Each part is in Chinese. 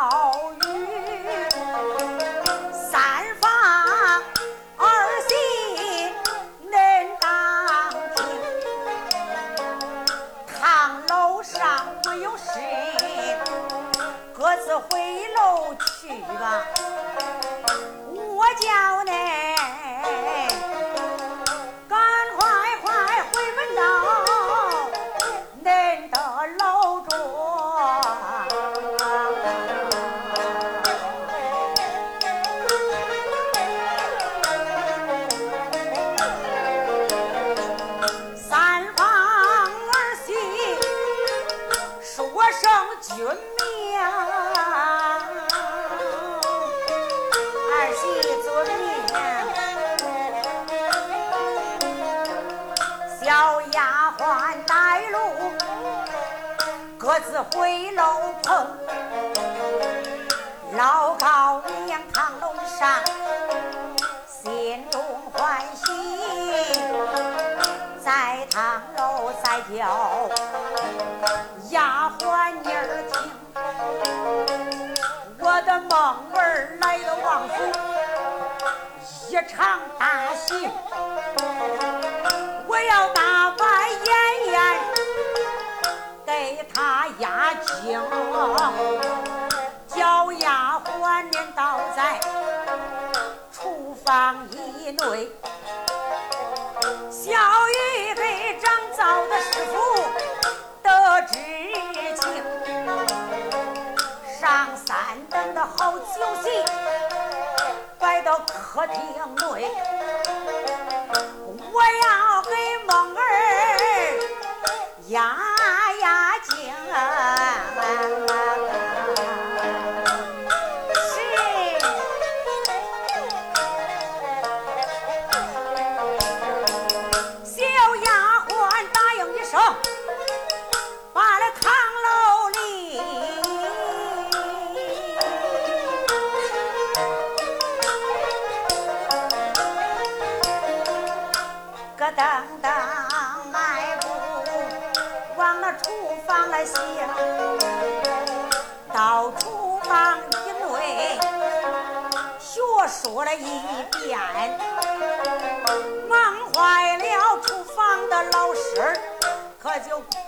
好运场大戏，我要打败燕燕，给他压惊，叫丫鬟撵倒在厨房以内。小玉给张造的师傅得知情，上三等的好酒席摆到客厅。我要给梦儿养。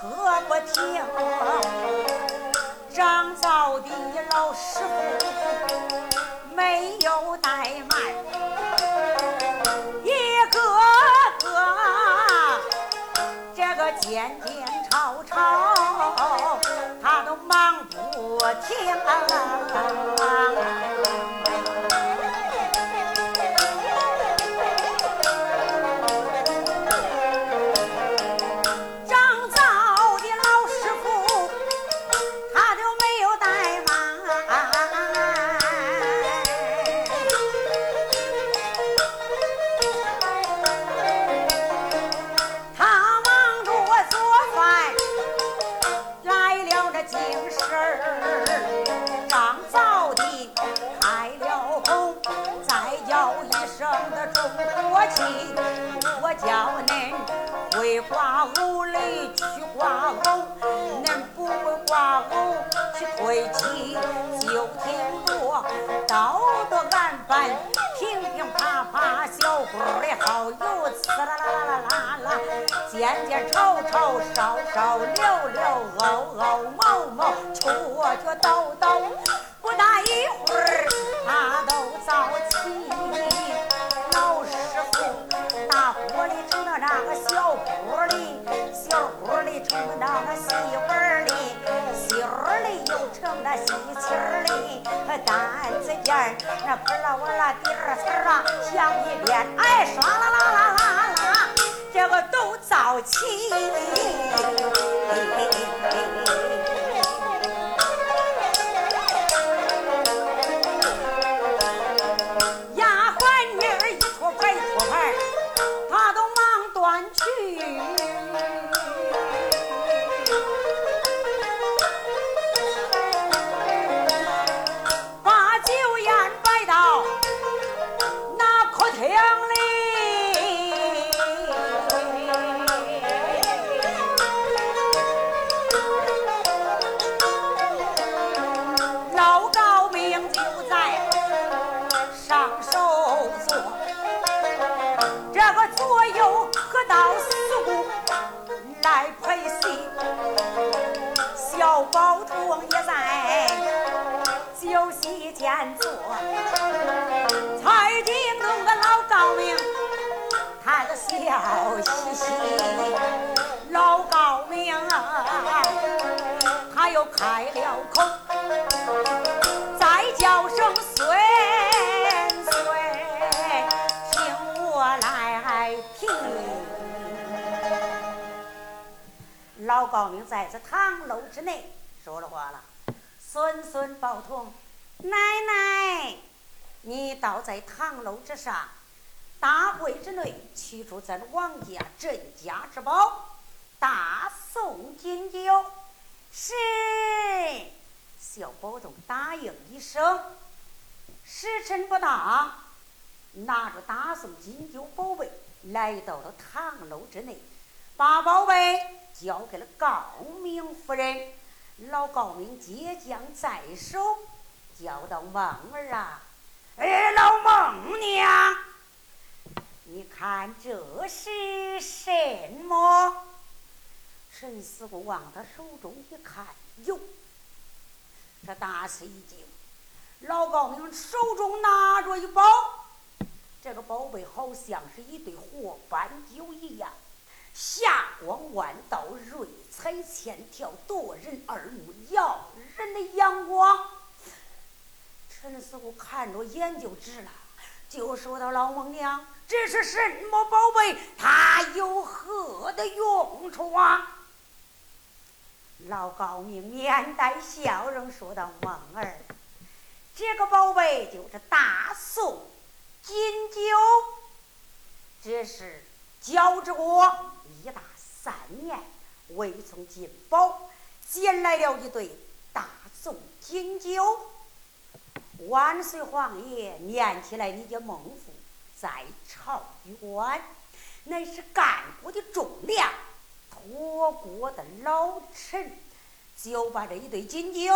喝不停，张造的老师傅没有怠慢，一个个这个尖尖吵吵，他都忙不停。我来去挂偶，恁不会挂偶去推起，就听过道多安板。乒乒乓乓，小鬼的好又刺啦啦啦啦啦，尖尖、朝朝烧烧、溜溜、偶偶、毛毛、戳戳、豆豆。不大一会儿，他都早起。里盛的那个小锅里，小锅里盛的那个细碗里，细碗里又盛的细气里，担子尖那扑啦哇啦第二次啊响一遍，哎唰啦啦啦啦啦，这个都早起。演坐，彩亭弄个老高明，他个笑嘻嘻，老高明啊，他又开了口，再叫声孙孙，听我来听。老高明在这堂楼之内说了话了：“孙孙报通，奶奶，你倒在堂楼之上。”大柜之内取出咱王家镇家之宝，大宋金雕。是小宝东答应一声。时辰不大，拿着大宋金雕宝贝来到了堂楼之内，把宝贝交给了高明夫人。老高明接将在手，叫到孟儿啊，哎，老孟娘。你看这是什么？陈四姑往他手中一看，哟，这大吃一惊。老高明手中拿着一包，这个宝贝好像是一对活斑鸠一样，霞光万道，瑞彩千条，夺人耳目，耀人的阳光。陈四姑看着眼就直了。就说到老孟娘，这是什么宝贝？它有何的用处啊？老高明面带笑容说道：“孟儿，这个宝贝就是大宋金酒，这是交之过一大三年，未从进宝捡来了一对大宋金酒。”万岁皇爷念起来，你家孟府在朝元，乃是干国的忠良，托国的老臣，就把这一对金酒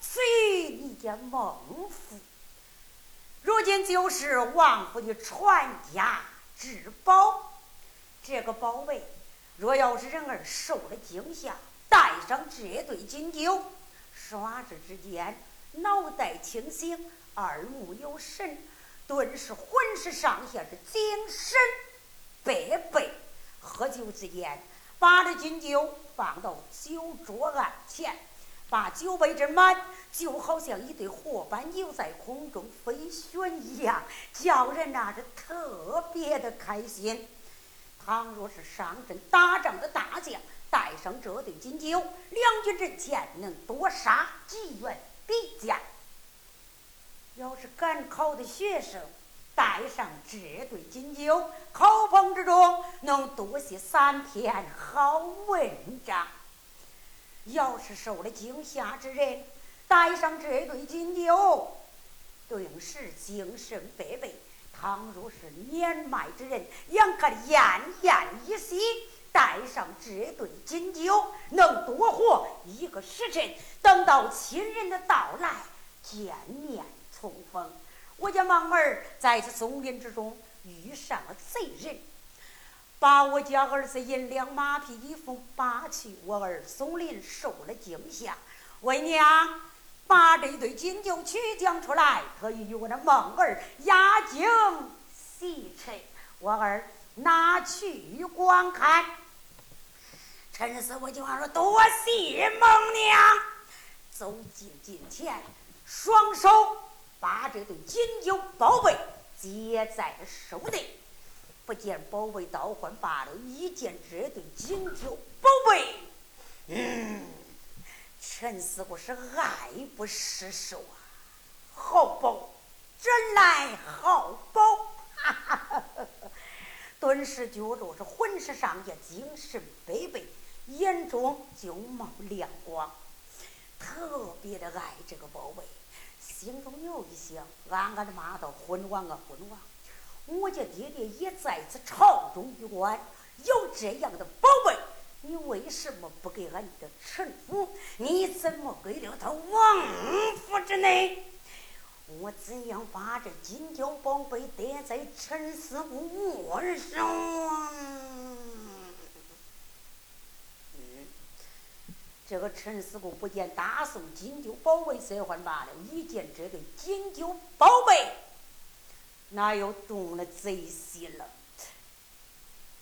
赐予你家孟府。如今就是王府的传家之宝。这个宝贝，若要是人儿受了惊吓，带上这对金酒，唰之之间。脑袋清醒，耳目有神，顿时浑身上下是精神百倍。喝酒之间，把这金酒放到酒桌案前，把酒杯斟满，就好像一对活斑牛在空中飞旋一样，叫人那是特别的开心。倘若是上阵打仗的大将，带上这对金酒，两军阵前能多杀几员。比家，要是赶考的学生带上这对金酒，考棚之中能多写三篇好文章；要是受了惊吓之人带上这对金酒，顿时精神百倍；倘若是年迈之人，眼看奄奄一息。带上这对金酒，能多活一个时辰。等到亲人的到来，见面重逢，我家孟儿在这松林之中遇上了贼人，把我家儿子银两马匹衣服扒去，我儿松林受了惊吓。为娘把这对金酒取将出来，特意与我那孟儿压惊细陈。我儿拿去观看。陈师傅就话说：“多谢孟娘。”走进近前，双手把这对金酒宝贝接在手内。不见宝贝倒换罢了，一见这对金酒宝贝，嗯，陈师傅是爱不释手啊！好宝，真来好宝！哈哈哈哈顿时觉着是浑身上下精神倍倍，眼中就冒亮光。特别的爱这个宝贝，心中有一想，俺俺的妈都：“昏王啊昏王！我家爹爹也在此朝中一官，有这样的宝贝，你为什么不给俺的臣服？你怎么给了他王府之内？我怎样把这金雕宝贝戴在陈师傅腕上？”这个陈师傅不见大宋金锹宝贝色换罢了，一见这对金锹宝贝，那又动了贼心了。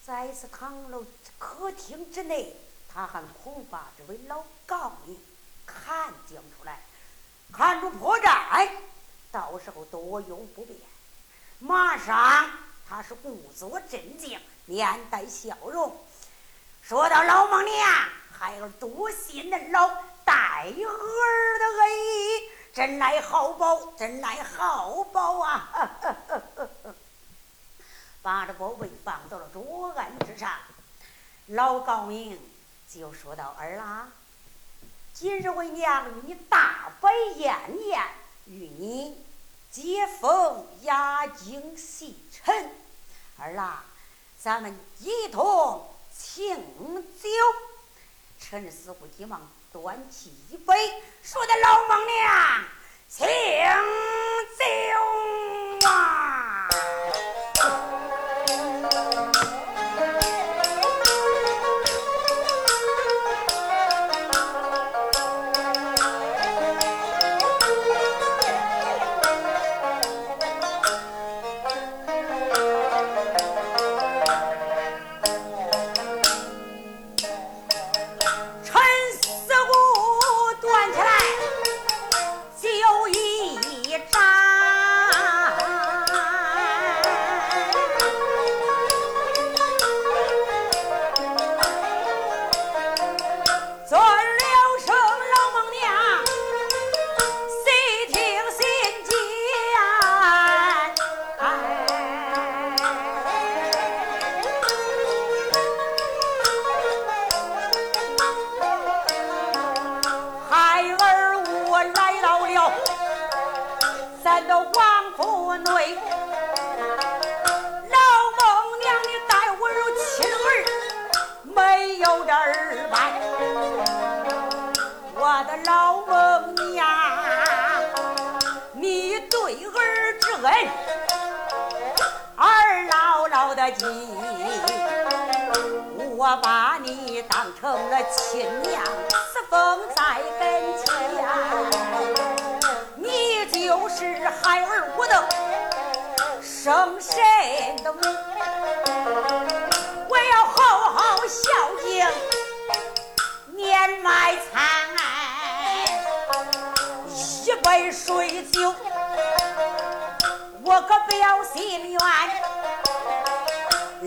在此堂楼客厅之内，他还恐把这位老高明看将出来，看出破绽，到时候多用不便。马上，他是故作镇静，面带笑容，说到老孟娘。孩儿多谢恁老带儿的恩义，真乃好宝，真乃好宝啊！把这宝贝放到了桌案之上，老高明就说道：“儿啊，今日为娘与你大摆宴宴，与你接风压惊细尘。儿啊，咱们一同庆酒。”陈师傅急忙端起一杯，说的老孟娘，请我可表心愿，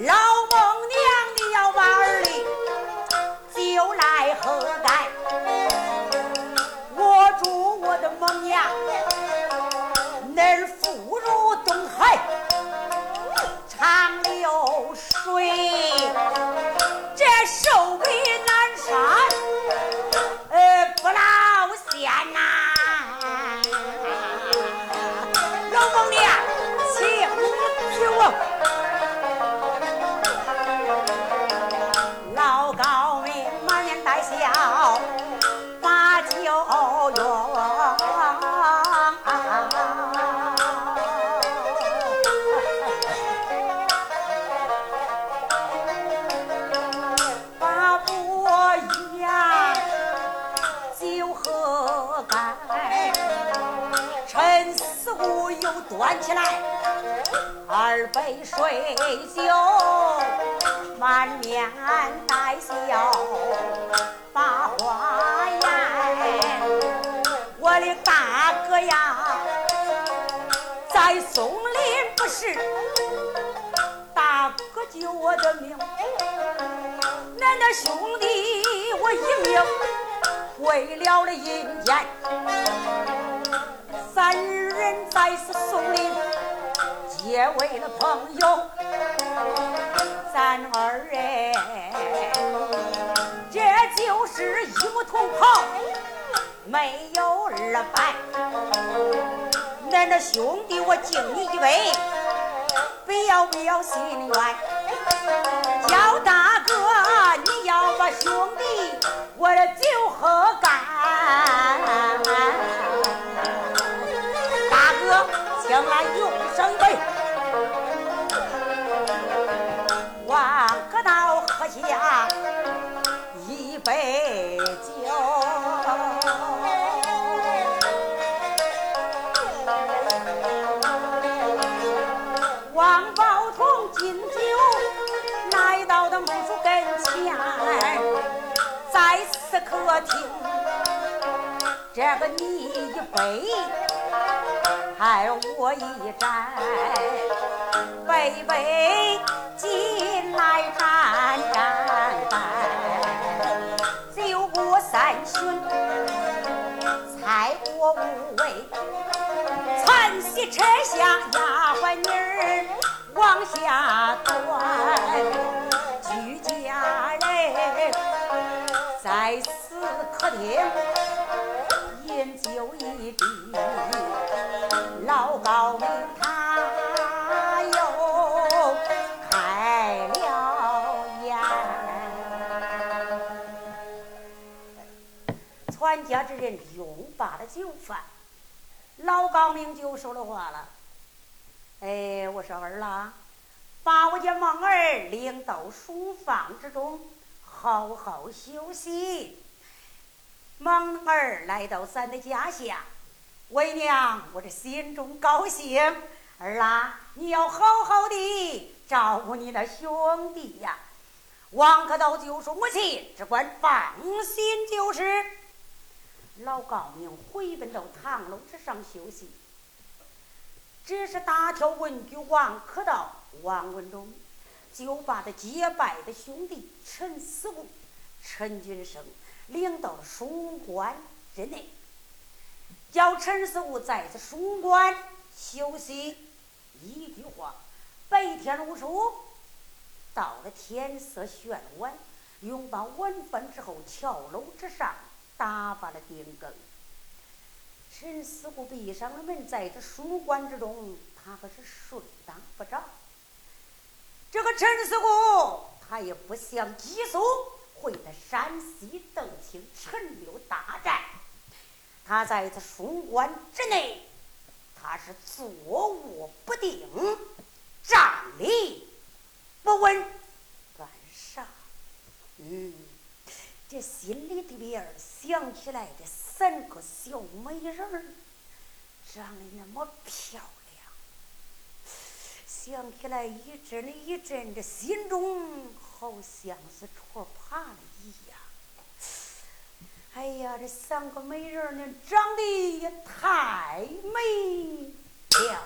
老孟娘你要。把儿哩就来何干？我祝我的孟娘杯水酒，满面带笑把话言。我的大哥呀，在松林不是大哥救我的命，恁的兄弟我一命为了了阴间。三人在此松林结为了朋友，咱二人这就是一母同袍，没有二拜。恁这兄弟，我敬你一杯，不要不要心愿。叫大哥，你要把兄弟我的酒喝干。客厅，这个你一杯。还我一盏，杯杯进来沾沾拜。酒过三巡，菜过五味，餐席撤下，丫鬟女儿往下端。居家此客厅饮酒一滴。老高明他又开了眼，全家之人用罢了酒饭，老高明就说了话了：“哎，我说儿郎，把我家孟儿领到书房之中，好好休息。孟儿来到咱的家乡。”为娘，我这心中高兴。儿啊，你要好好的照顾你的兄弟呀。王克道就说：“母亲只管放心就是。”老高明回奔到堂楼之上休息。只是大条文举王克道、王文忠，就把他结拜的兄弟陈思公、陈俊生领到了书馆之内。叫陈师傅在这书馆休息。一句话，白天无书，到了天色旋晚，用罢晚饭之后，桥楼之上打发了丁更。陈师傅闭上了门，在这书馆之中，他可是睡当不着。这个陈师傅，他也不想寄宿回到山西邓清陈留大寨。他在这书馆之内，他是坐卧不定，站立不稳，干啥？嗯，这心里的边儿想起来，这三个小美人儿长得那么漂亮，想起来一阵一阵，这心中好像是戳怕了一样。哎呀，这三个美人呢，长得也太美了。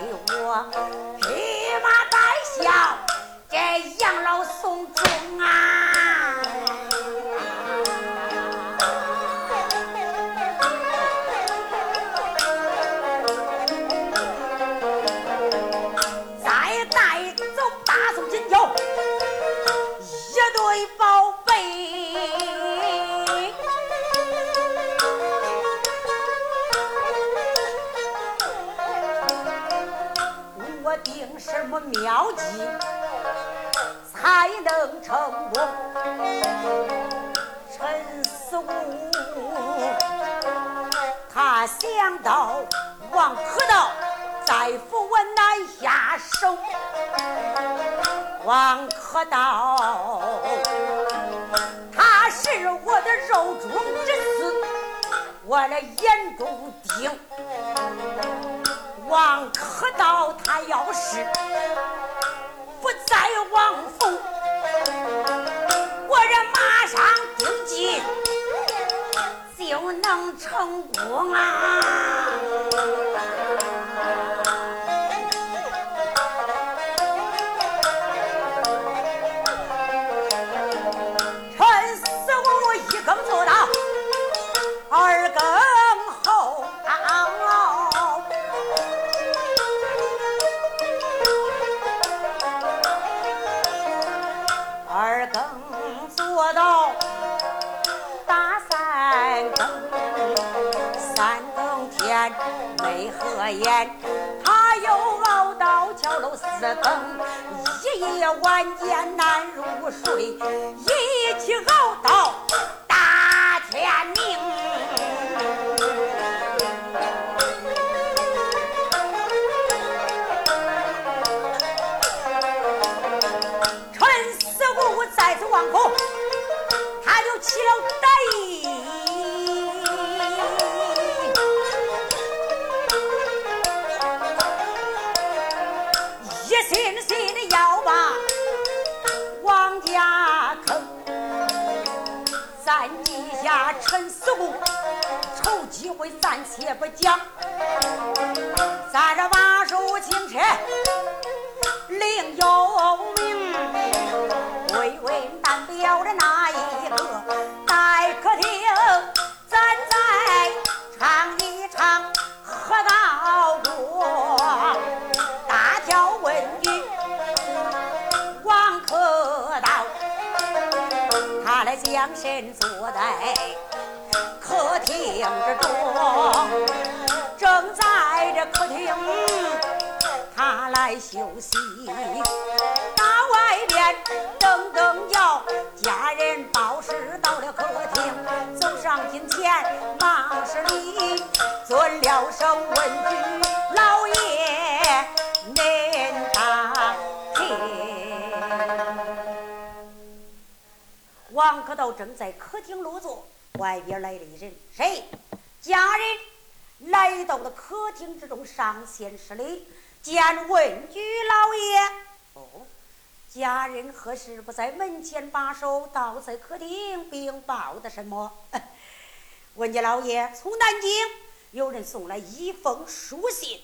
给我披麻戴孝给养老送终啊。陈思武，他想到王可道在府文南下手，王可道他是我的肉中之刺，我的眼中钉。王可道他要是不在王府。我这马上定计就能成功啊！眼，他又熬到桥楼四更，一夜晚间难入睡，一起熬暂且不讲，咱这马术警车另有名，巍巍单表的那一个待客厅，咱再唱一唱喝道歌，大挑问语王可道，他来将身坐在。客厅之中，正在这客厅，他来休息。大外边噔噔摇，家人报时到了客厅，走上厅前，忙施礼，尊了声问句，老爷您当听。王可道正在客厅落座。外边来了一人，谁？家人来到了客厅之中，上前施礼，见文举老爷。哦，家人何时不在门前把守，倒在客厅禀报的什么？问家老爷，从南京有人送来一封书信，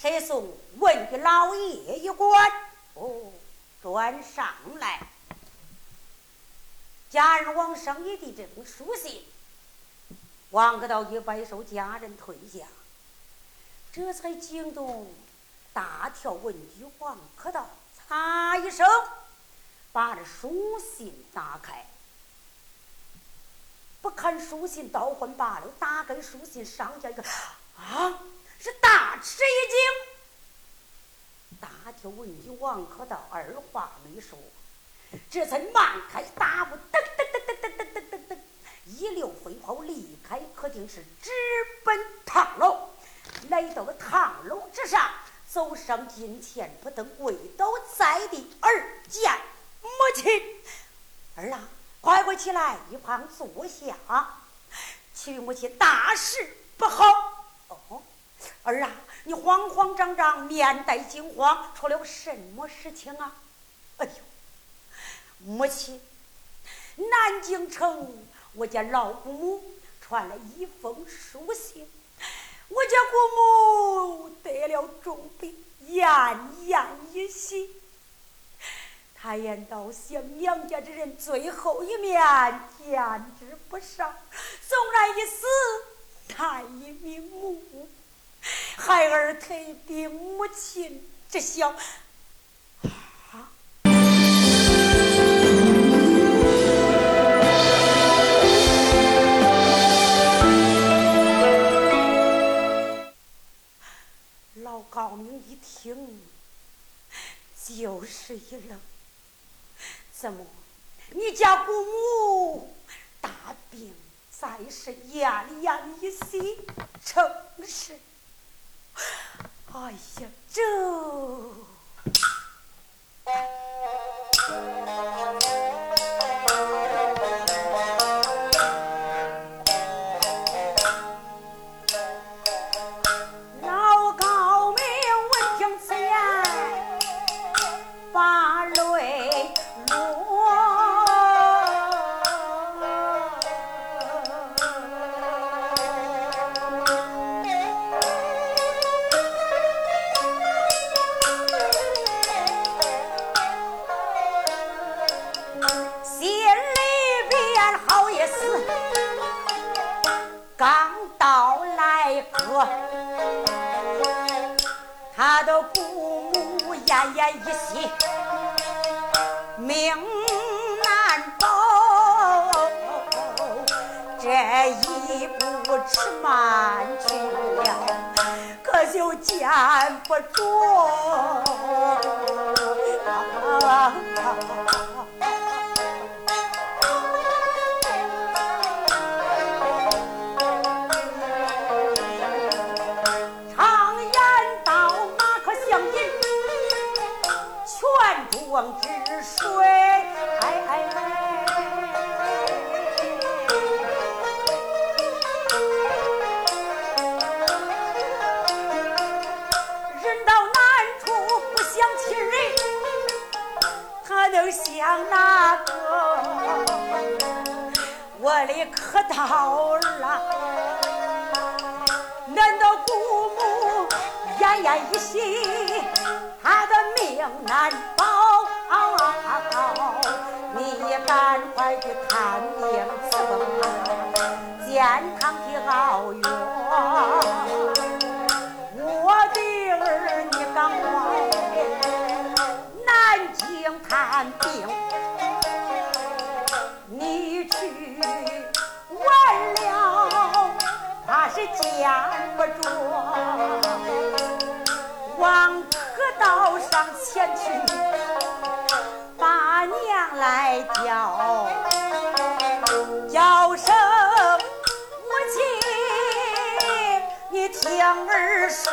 特送文家老爷一官。哦，转上来。家人往上一递这封书信，王克道也摆手家人退下，这才惊动大跳文举王克道，擦一声，把这书信打开。不看书信，倒换罢了。打开书信，上下一个，啊，是大吃一惊。大跳文举王克道二话没说，这才慢开大步，噔噔噔噔噔噔。一溜飞跑离开客厅，是直奔堂楼。来到了堂楼之上，走上近前，不等跪倒在地，而见母亲儿啊。快快起来，一旁坐下。其母亲大事不好。哦，儿啊，你慌慌张张，面带惊慌，出了什么事情啊？哎呦，母亲，南京城我家老姑母传了一封书信，我家姑母得了重病，奄奄一息。他言道：“想娘家之人最后一面见之不上，纵然一死，他一名目。孩儿推禀母亲，这小就是一愣，怎么你家姑母大病在是奄里一些撑事？哎呀，这。是慢去了，可就见不着。到了难的姑母奄奄一息他的命难保？见不着，往河道上前去，把娘来叫。叫声母亲，你听儿说，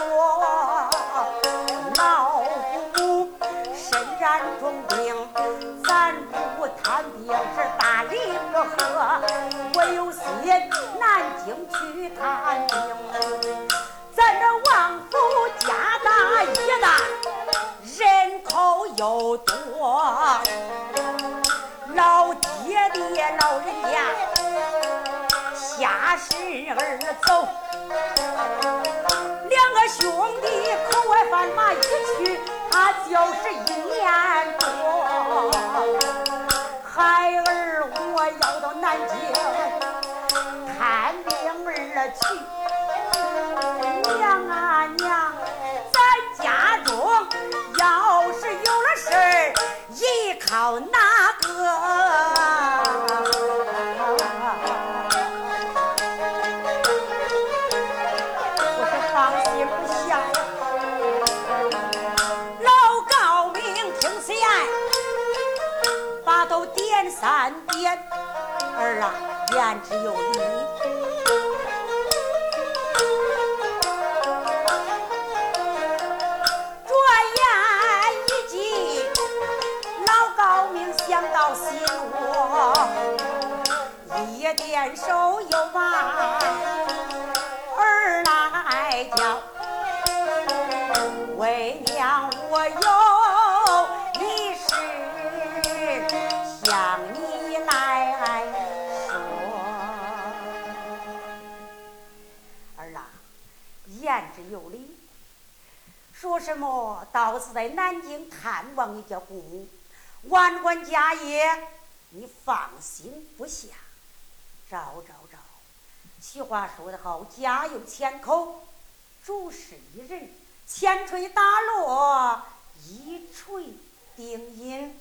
老母身染重病，咱不贪兵是大运和。南京去探病，咱这王府家大业大，人口又多，老爹爹老人家下世儿走，两个兄弟口外贩马一去，他就是一年多，孩儿我要到南京。看病儿去，娘啊娘，咱家中要是有了事儿，依靠哪个？我是放心不下呀。老高明听此言，把头点三点。儿啊，言之有理。转眼一记，老高明想到心窝，一点手又把说什么倒是在南京探望你家姑母，万贯家业，你放心不下。找找找，俗话说得好，家有千口，主事一人。千锤打落一锤定音。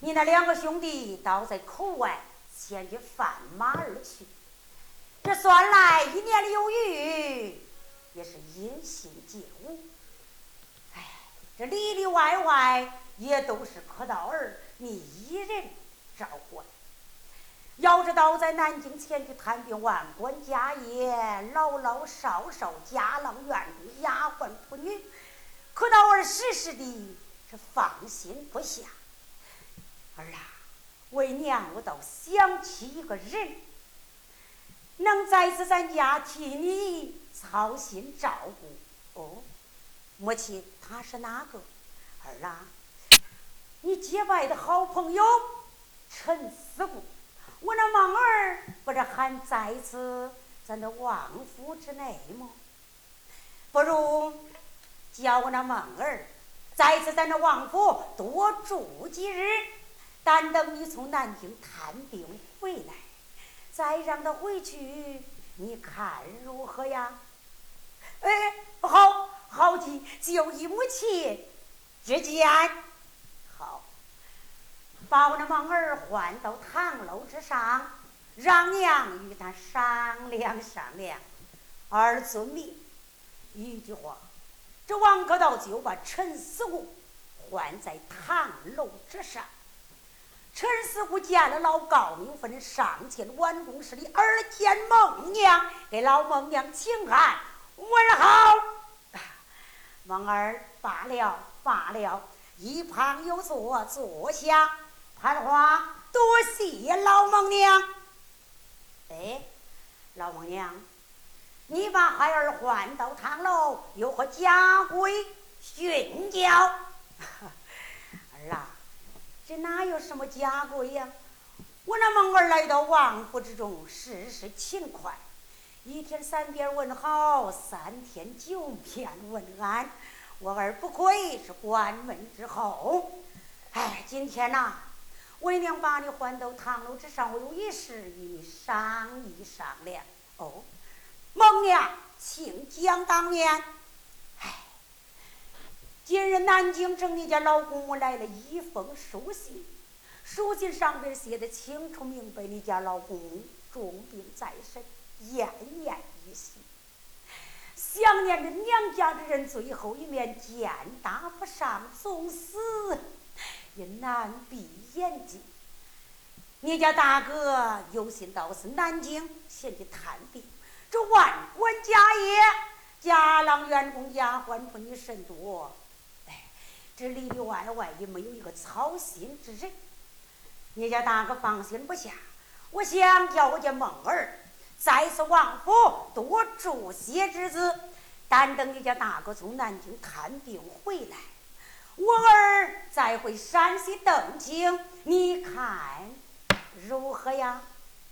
你那两个兄弟倒在口外前去贩马而去，这算来一年有余，也是因心皆无。哎，这里里外外也都是可道儿，你一人照管。要知道，在南京前去探病，万贯家业，老老少少，家郎院工，丫鬟仆女，可道儿时时的是放心不下。儿啊，为娘我倒想起一个人，能在此咱家替你操心照顾。哦，母亲，他是哪个？儿啊，你结拜的好朋友陈思顾。我那孟儿不是还在此咱的王府之内吗？不如叫我那孟儿在此咱的王府多住几日，但等你从南京探病回来，再让他回去，你看如何呀？哎，好，好计，就依母亲之见。把我那孟儿唤到堂楼之上，让娘与他商量商量。二遵命。一句话，这王可道就把陈思虎唤在堂楼之上。陈思虎见了老高明分，上前挽弓施礼，而见孟娘，给老孟娘请安，问好。孟儿罢了罢了，一旁有座，坐下。看话，多谢老孟娘。哎，老孟娘，你把孩儿唤到堂楼，有何家规训教？儿啊，这哪有什么家规呀？我那孟儿来到王府之中，事事勤快，一天三遍问好，三天九遍问安。我儿不愧是关门之后。哎，今天呐。为娘把你唤到堂楼之上，我有一事与你商议商量。哦，孟娘，请讲当面。唉，今日南京城你家老姑母来了一封书信，书信上边写的清楚明白，你家老公重病在身，奄奄一息，想念着娘家的人最后一面见打不上，纵死。也难闭眼睛。你家大哥有心到是南京前去探病，这万贯家业，家郎员工丫鬟仆女甚多，哎，这里里外外也没有一个操心之人。你家大哥放心不下，我想叫我家梦儿在此王府多住些日子，但等你家大哥从南京看病回来。我儿再回山西登京，你看如何呀？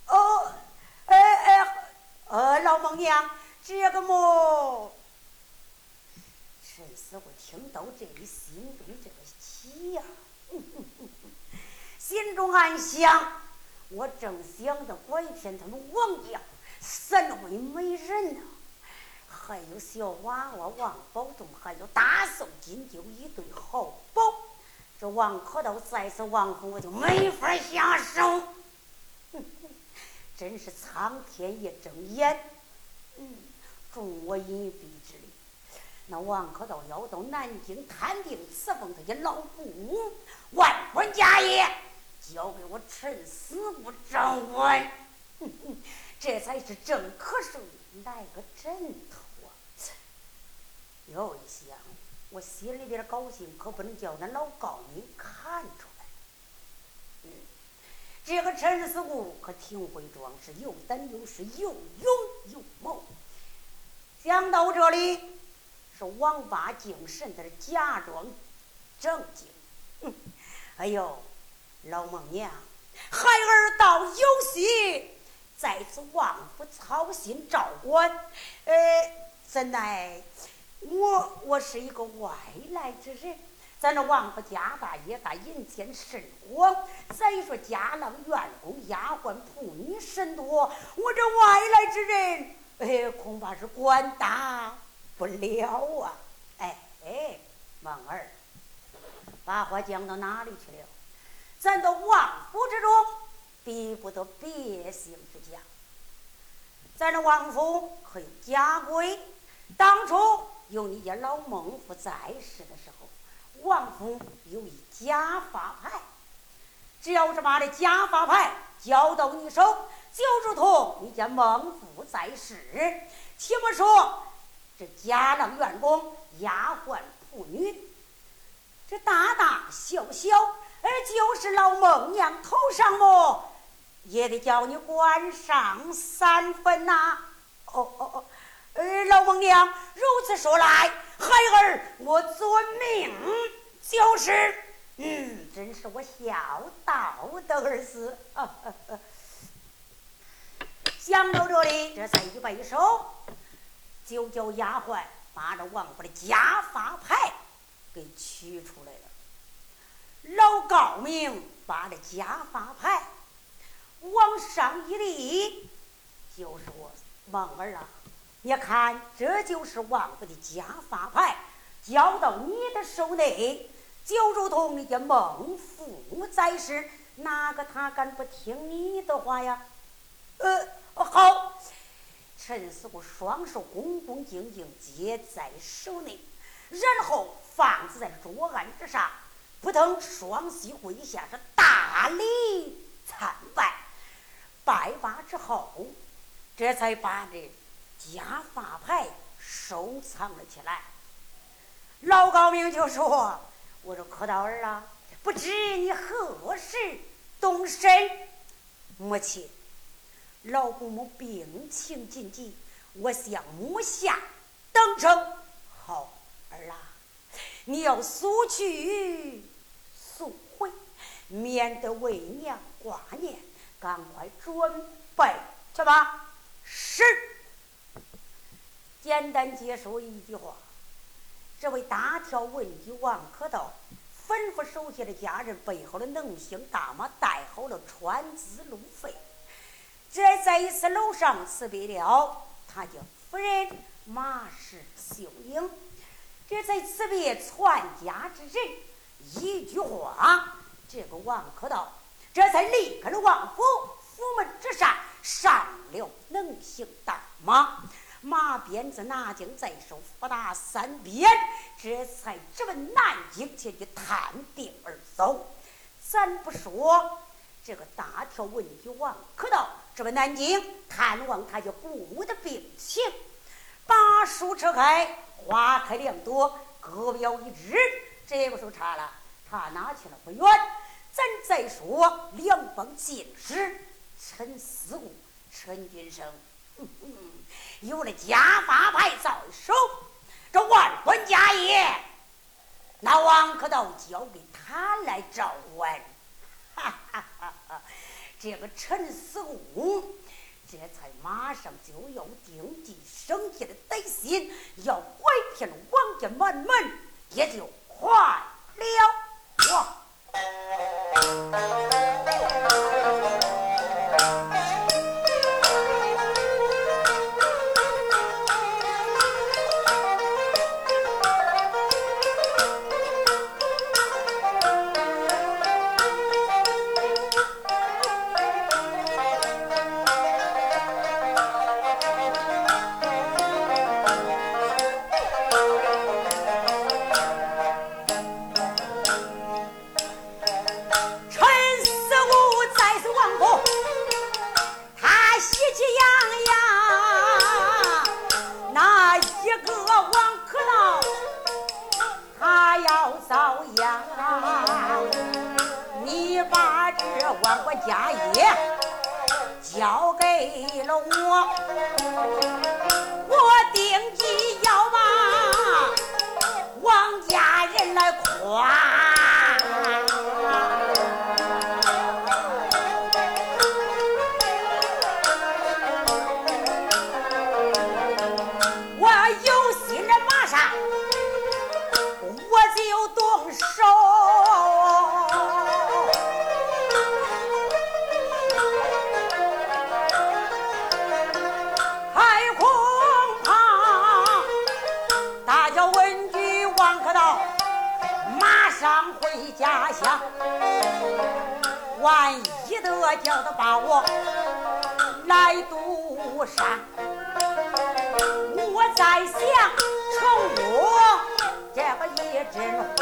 哦，哎哎，呃，老孟娘，这个么？陈师傅听到这里，心中这个气呀，心中暗想：我正想着拐骗他们王家三位美人呢，还有小娃娃王宝栋，还有大宋金锹一对好宝。这王可道再次王府，我就没法下手。真是苍天一睁眼，嗯，助我一臂之力。那王可道要到南京探定赐封他的老姑万官家业，交给我陈死不掌管。这才是正可受来个枕头啊！又一想。我心里边高兴，可不能叫那老高明看出来。嗯，这个陈思固可挺会装，是又胆又识，又勇又谋。想到这里，是王八精神在这假装正经。嗯，哎呦，老孟娘，孩儿倒有心，是王府操心照管，呃，怎奈。我我是一个外来之人，咱这王府家大业大，银钱甚广。再说家郎、员工、丫鬟、仆女甚多，我这外来之人，哎，恐怕是管大不了啊！哎哎，孟儿，把话讲到哪里去了？咱到王府之中，比不得别姓之家。咱这王府可有家规，当初。有你家老孟父在世的时候，王府有一假发牌，只要是把这假发牌交到你手，就如同你家孟父在世。且莫说这家当员工、丫鬟仆女，这大大小小，而就是老孟娘头上么，也得叫你官上三分呐！哦哦哦。呃，老孟娘，如此说来，孩儿我遵命就是。嗯，真是我孝道的儿子。想到这里，这才一摆手，就叫丫鬟把这王府的家法牌给取出来了。老高明把这家法牌往上一立，就是我孟儿啊。你看，这就是王府的家法牌，交到你的手内，就如同那家孟父在世，哪个他敢不听你的话呀？呃，好。陈师傅双手恭恭敬敬接在手内，然后放置在桌案之上，扑腾双膝跪下，是大礼参拜。拜罢之后，这才把这。假发牌收藏了起来。老高明就说：“我说柯道儿啊，不知你何时动身？母亲，老姑母病情紧急，我向母下等成。好儿啊，你要速去速回，免得为娘挂念。赶快准备去吧。”是。简单结束一句话，这位大条文举王可道吩咐手下的家人备好了能行大马，带好了船资路费。这在一次楼上辞别了他的夫人马氏秀英，这才辞别全家之人。一句话，这个王可道这才离开了王府，府门之上上了能行大马。马鞭子拿经在手，不打三鞭，这才直奔南京前去探病而走。咱不说这个大条文举王可道直奔南京探望他家姑母的病情，把书扯开，花开两朵，各表一枝。这个时候差了，他哪去了不远？咱再说两方进士，陈思武、陈君生。有了家法牌在手，这万官家业，那王可道交给他来照管。哈哈哈！这个陈思公这才马上就要定计生计的歹心，要拐骗王家满门，也就快了。Música 直接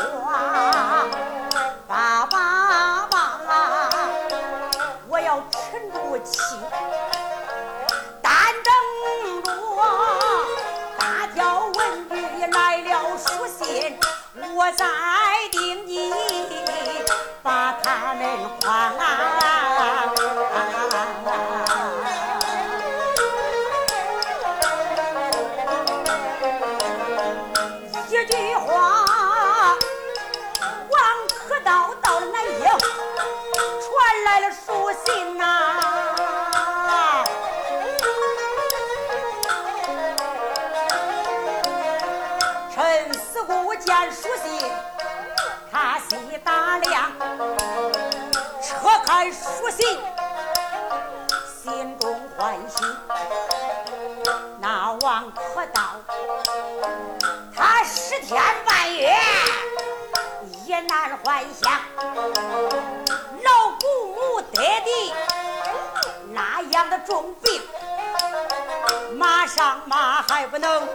幻想。老姑母得的那样的重病，马上马还不能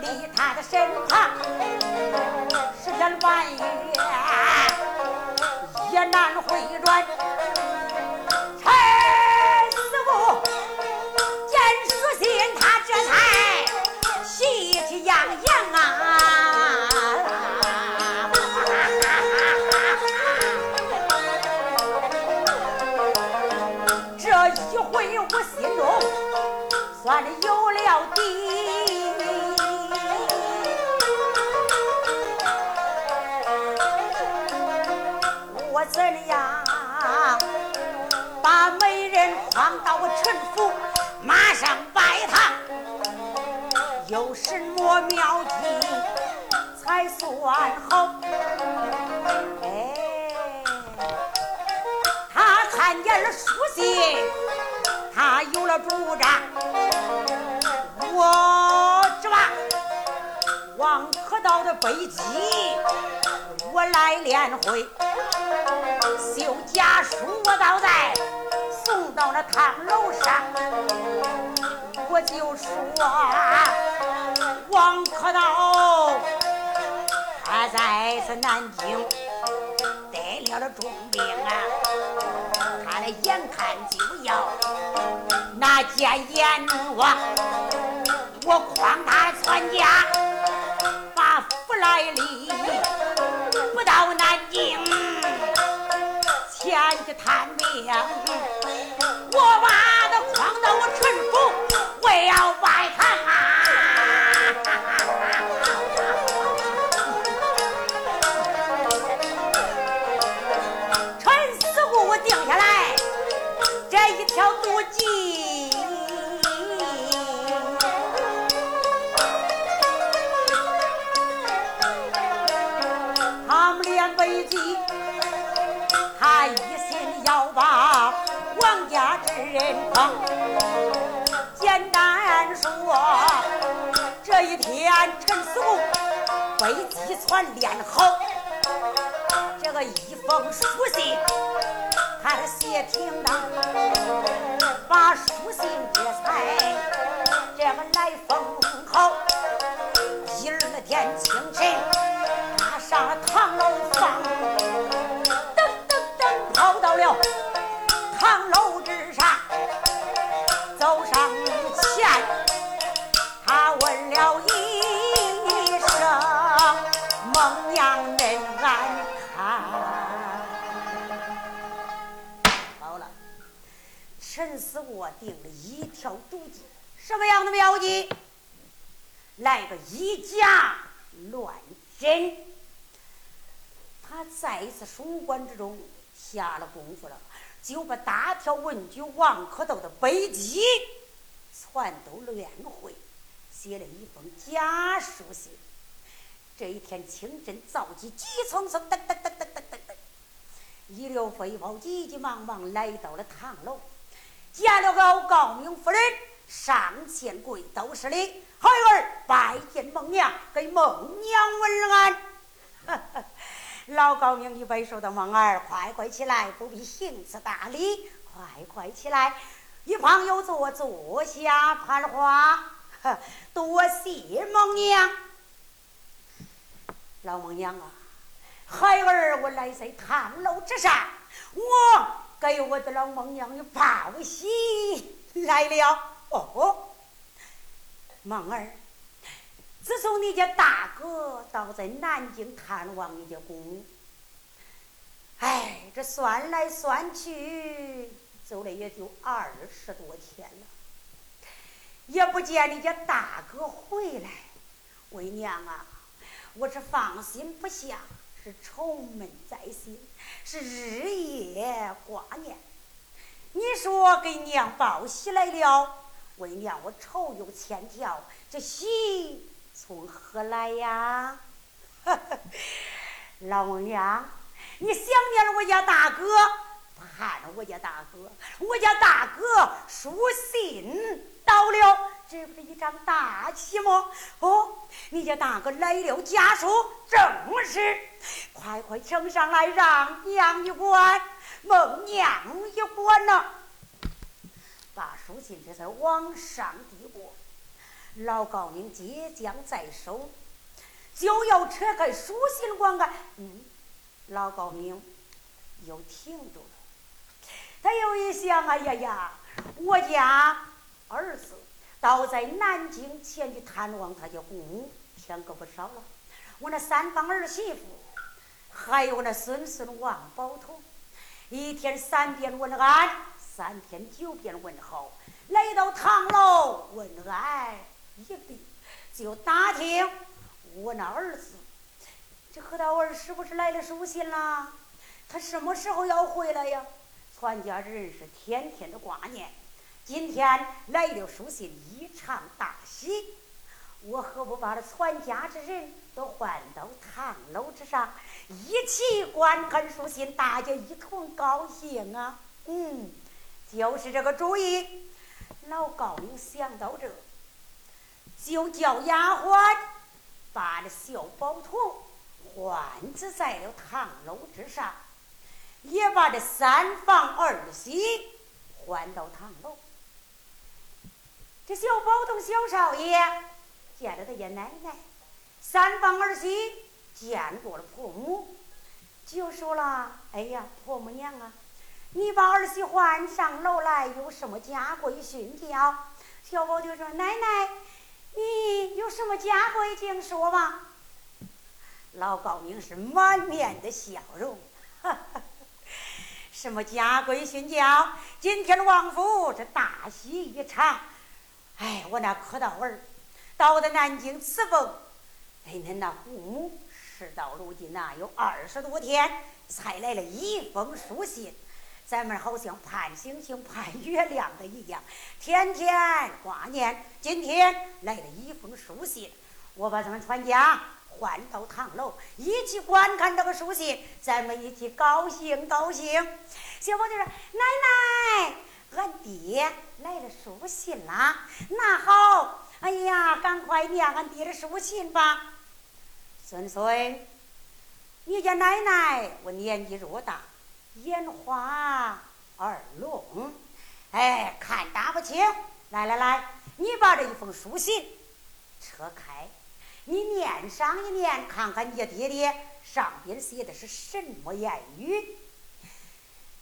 离他的身旁。还算好哎他看见了书信他有了主张我这把王可到的碑记我来炼灰修假书我倒在送到了堂楼上我就说王可道他在这南京得了了重病啊，他的眼看就要那见阎王，我诓他全家把福来哩，不到南京前去探病，我把他诓到我城府，我要拜堂啊。他一心要把王家之人坑。简单说，这一天陈四公飞机传练好，这个一封书信。他写停当，把书信这才这个来封条毒计，什么样的妙计？来个以假乱真。他在一次书馆之中下了功夫了，就把大条文举王可斗的笔记全都练会，写了一封假书信。这一天清晨早起，急匆匆，噔噔噔噔噔噔噔，一溜飞跑，急急忙忙来到了堂楼。见了个高明夫人，上前跪都施礼，孩儿拜见孟娘，给孟娘问安。老高明一摆手道：“孟儿，快快起来，不必行此大礼，快快起来。一旁有座，坐下攀话。多谢孟娘。老孟娘啊，孩儿我来在堂楼之上，我。”给我的老孟娘的报喜来了哦，孟儿，自从你家大哥到在南京探望你家公，哎，这算来算去，走了也就二十多天了，也不见你家大哥回来，为娘啊，我是放心不下。是愁闷在心，是日夜挂念。你说给娘报喜来了，为娘我愁有千条，这喜从何来呀？老娘，你想念了我家大哥，盼了我家大哥，我家大哥书信到了。这不是一张大旗吗？哦，你家大哥来了家书，正是，快快呈上来，让娘一观，孟娘一管呐。把书信这才往上递过，老高明即将在手，就要扯开书信光看，嗯，老高明又停住了。他又一想，哎呀呀，我家儿子。倒在南京前去探望他家姑母，天可不少了。我那三房儿媳妇，还有那孙孙王宝通，一天三遍问安，三天九遍问候。来到堂楼问安一毕，就打听我那儿子，这和他儿是不是来了书信了？他什么时候要回来呀？全家人是天天的挂念。今天来了书信，一场大喜。我何不把这全家之人都唤到堂楼之上，一起观看书信，大家一同高兴啊！嗯，就是这个主意。老高明想到这，就叫丫鬟把这小宝图换置在了堂楼之上，也把这三房二媳换到堂楼。这小宝同小少爷见了他家奶奶，三房儿媳见过了婆母，就说了：“哎呀，婆母娘啊，你把儿媳唤上楼来，有什么家规训教？”小宝就说：“奶奶，你有什么家规，请说吧。”老高明是满面的笑容，哈哈，什么家规训教？今天的王府这大喜一场。哎，我那磕道儿到的南京辞奉，哎，恁那姑母事到如今呐，有二十多天才来了一封书信，咱们好像盼星星盼月亮的一样，天天挂念。今天来了一封书信，我把咱们全家唤到堂楼，一起观看这个书信，咱们一起高兴高兴。小宝就说：“奶奶，俺爹来了书信啦，那好，哎呀，赶快念俺爹的书信吧。”孙孙，你家奶奶我年纪若大。眼花耳聋，哎，看打不清。来来来，你把这一封书信扯开，你念上一念，看看你爹爹上边写的是什么言语。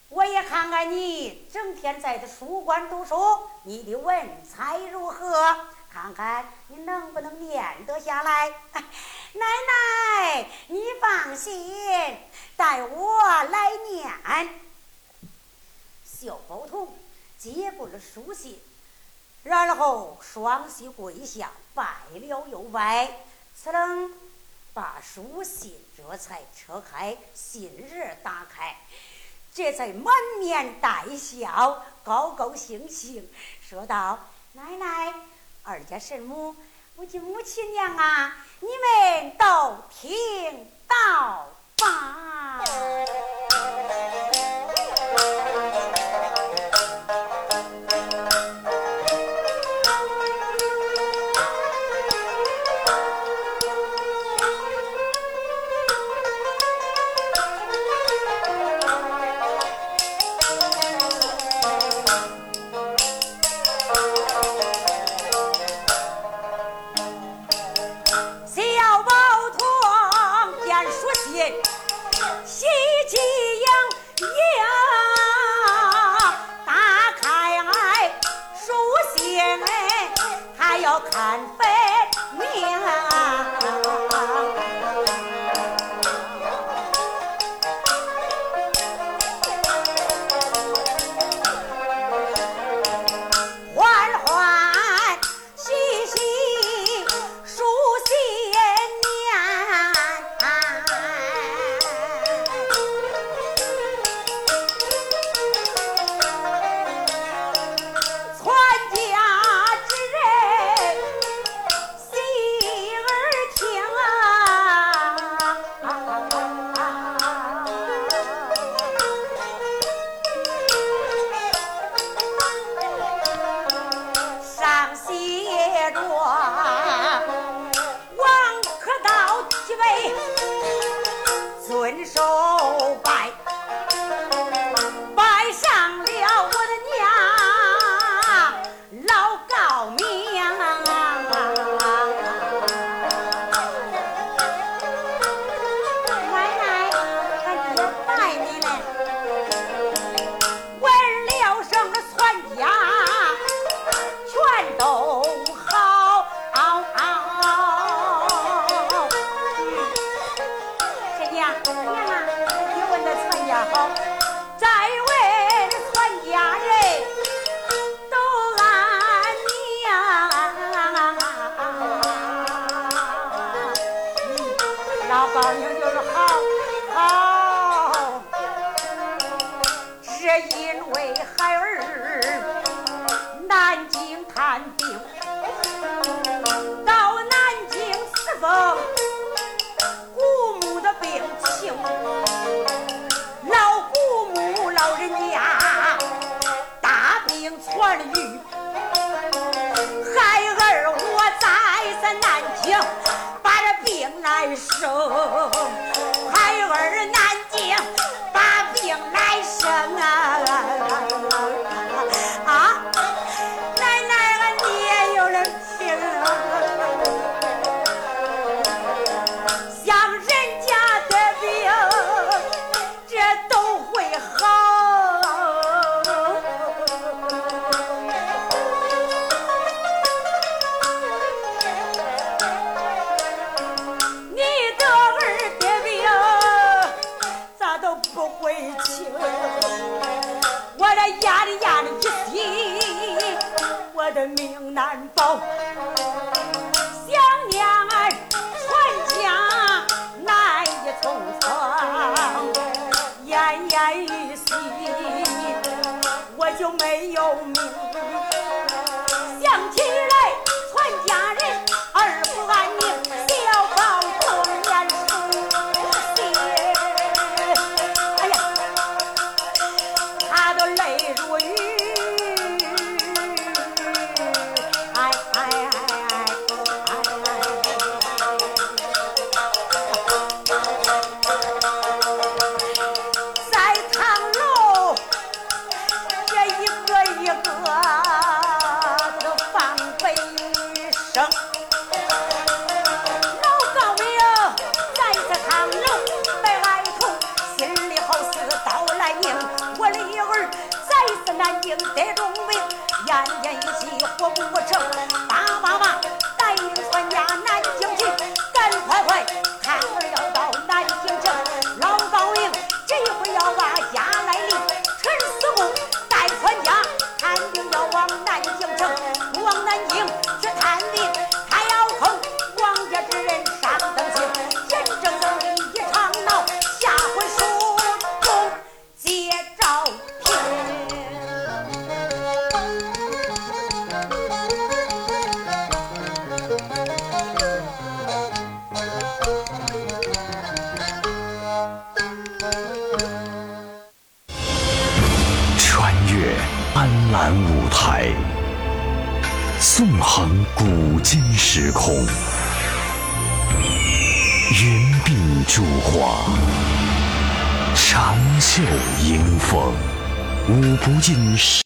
我也看看你整天在这书馆读书，你的文采如何？看看你能不能念得下来。奶奶，你放心。待我来念。小包童接过了书信，然后双膝跪下，拜了又拜，呲楞把书信这才扯开，信纸打开，这才满面带笑，高高兴兴说道：“奶奶，二家神母，我的母亲娘啊，你们都听到。”吧。没有